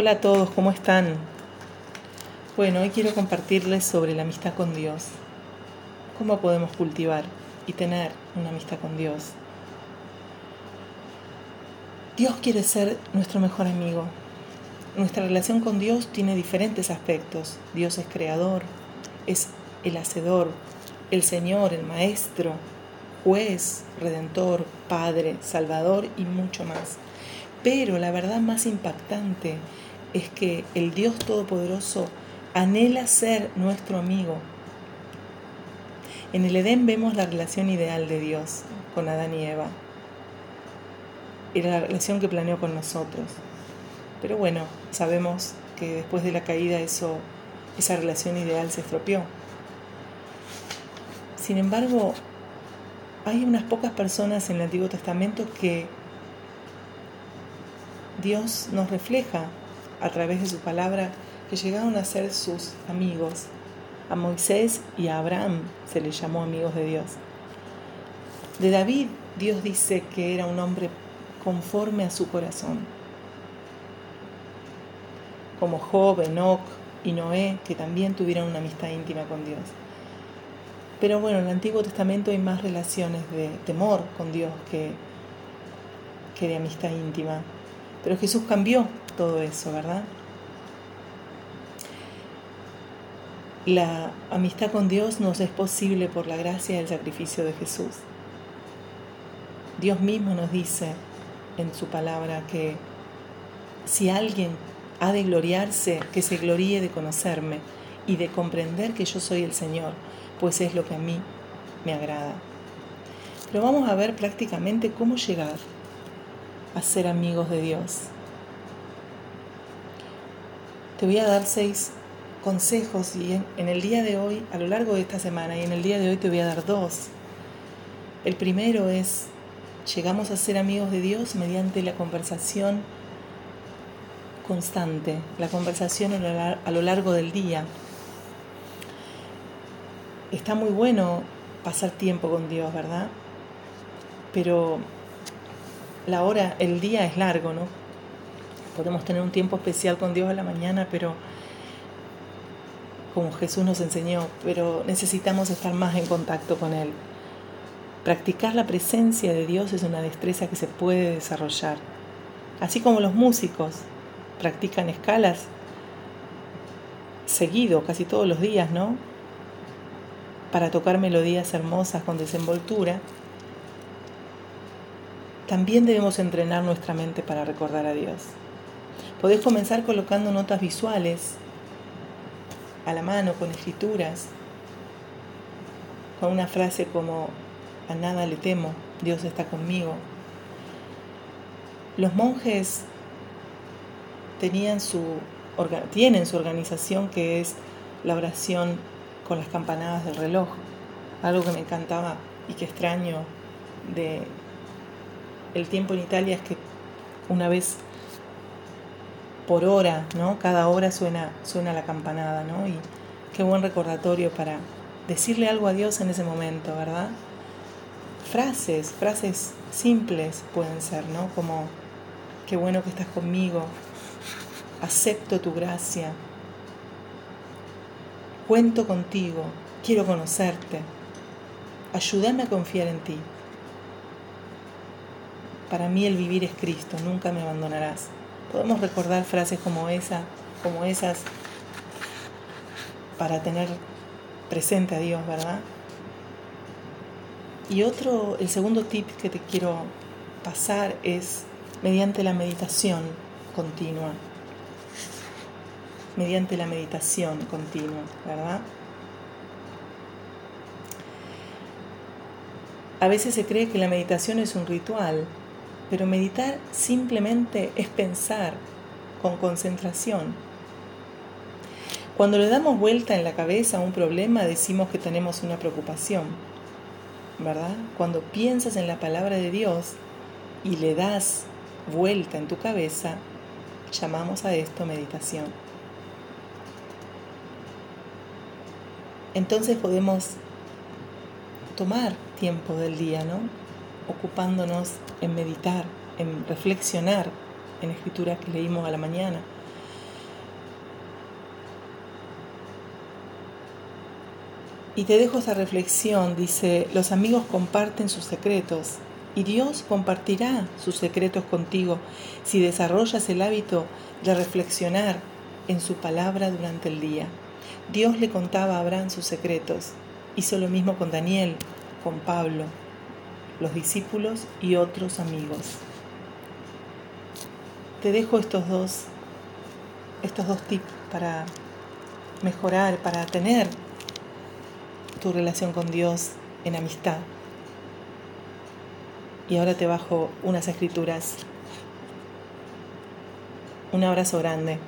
Hola a todos, ¿cómo están? Bueno, hoy quiero compartirles sobre la amistad con Dios. ¿Cómo podemos cultivar y tener una amistad con Dios? Dios quiere ser nuestro mejor amigo. Nuestra relación con Dios tiene diferentes aspectos. Dios es creador, es el hacedor, el Señor, el Maestro, juez, redentor, Padre, Salvador y mucho más. Pero la verdad más impactante es que el Dios Todopoderoso anhela ser nuestro amigo. En el Edén vemos la relación ideal de Dios con Adán y Eva. Era la relación que planeó con nosotros. Pero bueno, sabemos que después de la caída eso, esa relación ideal se estropeó. Sin embargo, hay unas pocas personas en el Antiguo Testamento que Dios nos refleja a través de su palabra que llegaron a ser sus amigos. A Moisés y a Abraham se les llamó amigos de Dios. De David, Dios dice que era un hombre conforme a su corazón. Como Job, Enoch y Noé, que también tuvieron una amistad íntima con Dios. Pero bueno, en el Antiguo Testamento hay más relaciones de temor con Dios que, que de amistad íntima. Pero Jesús cambió todo eso, ¿verdad? La amistad con Dios nos es posible por la gracia del sacrificio de Jesús. Dios mismo nos dice en su palabra que si alguien ha de gloriarse, que se gloríe de conocerme y de comprender que yo soy el Señor, pues es lo que a mí me agrada. Pero vamos a ver prácticamente cómo llegar a ser amigos de Dios. Te voy a dar seis consejos y en, el día de hoy, a lo largo de esta semana y en el día de hoy te voy a dar dos. El primero es, llegamos a ser amigos de Dios mediante la conversación constante, la conversación a lo largo del día. Está muy bueno pasar tiempo con Dios, ¿verdad? Pero la hora, el día es largo, ¿no? Podemos tener un tiempo especial con Dios a la mañana, pero como Jesús nos enseñó, pero necesitamos estar más en contacto con Él. Practicar la presencia de Dios es una destreza que se puede desarrollar. Así como los músicos practican escalas seguido, casi todos los días, ¿no? Para tocar melodías hermosas con desenvoltura, también debemos entrenar nuestra mente para recordar a Dios. Podés comenzar colocando notas visuales a la mano con escrituras, con una frase como a nada le temo, Dios está conmigo. Los monjes tenían su, tienen su organización que es la oración con las campanadas del reloj, algo que me encantaba y que extraño de el tiempo en Italia es que una vez por hora, ¿no? Cada hora suena, suena la campanada, ¿no? Y qué buen recordatorio para decirle algo a Dios en ese momento, ¿verdad? Frases, frases simples pueden ser, ¿no? Como, qué bueno que estás conmigo, acepto tu gracia, cuento contigo, quiero conocerte, ayúdame a confiar en ti. Para mí el vivir es Cristo, nunca me abandonarás. Podemos recordar frases como esa, como esas para tener presente a Dios, ¿verdad? Y otro, el segundo tip que te quiero pasar es mediante la meditación continua. Mediante la meditación continua, ¿verdad? A veces se cree que la meditación es un ritual, pero meditar simplemente es pensar con concentración. Cuando le damos vuelta en la cabeza a un problema decimos que tenemos una preocupación, ¿verdad? Cuando piensas en la palabra de Dios y le das vuelta en tu cabeza, llamamos a esto meditación. Entonces podemos tomar tiempo del día, ¿no? ocupándonos en meditar, en reflexionar en escrituras que leímos a la mañana. Y te dejo esa reflexión, dice, los amigos comparten sus secretos y Dios compartirá sus secretos contigo si desarrollas el hábito de reflexionar en su palabra durante el día. Dios le contaba a Abraham sus secretos, hizo lo mismo con Daniel, con Pablo, los discípulos y otros amigos. Te dejo estos dos, estos dos tips para mejorar, para tener tu relación con Dios en amistad. Y ahora te bajo unas escrituras. Un abrazo grande.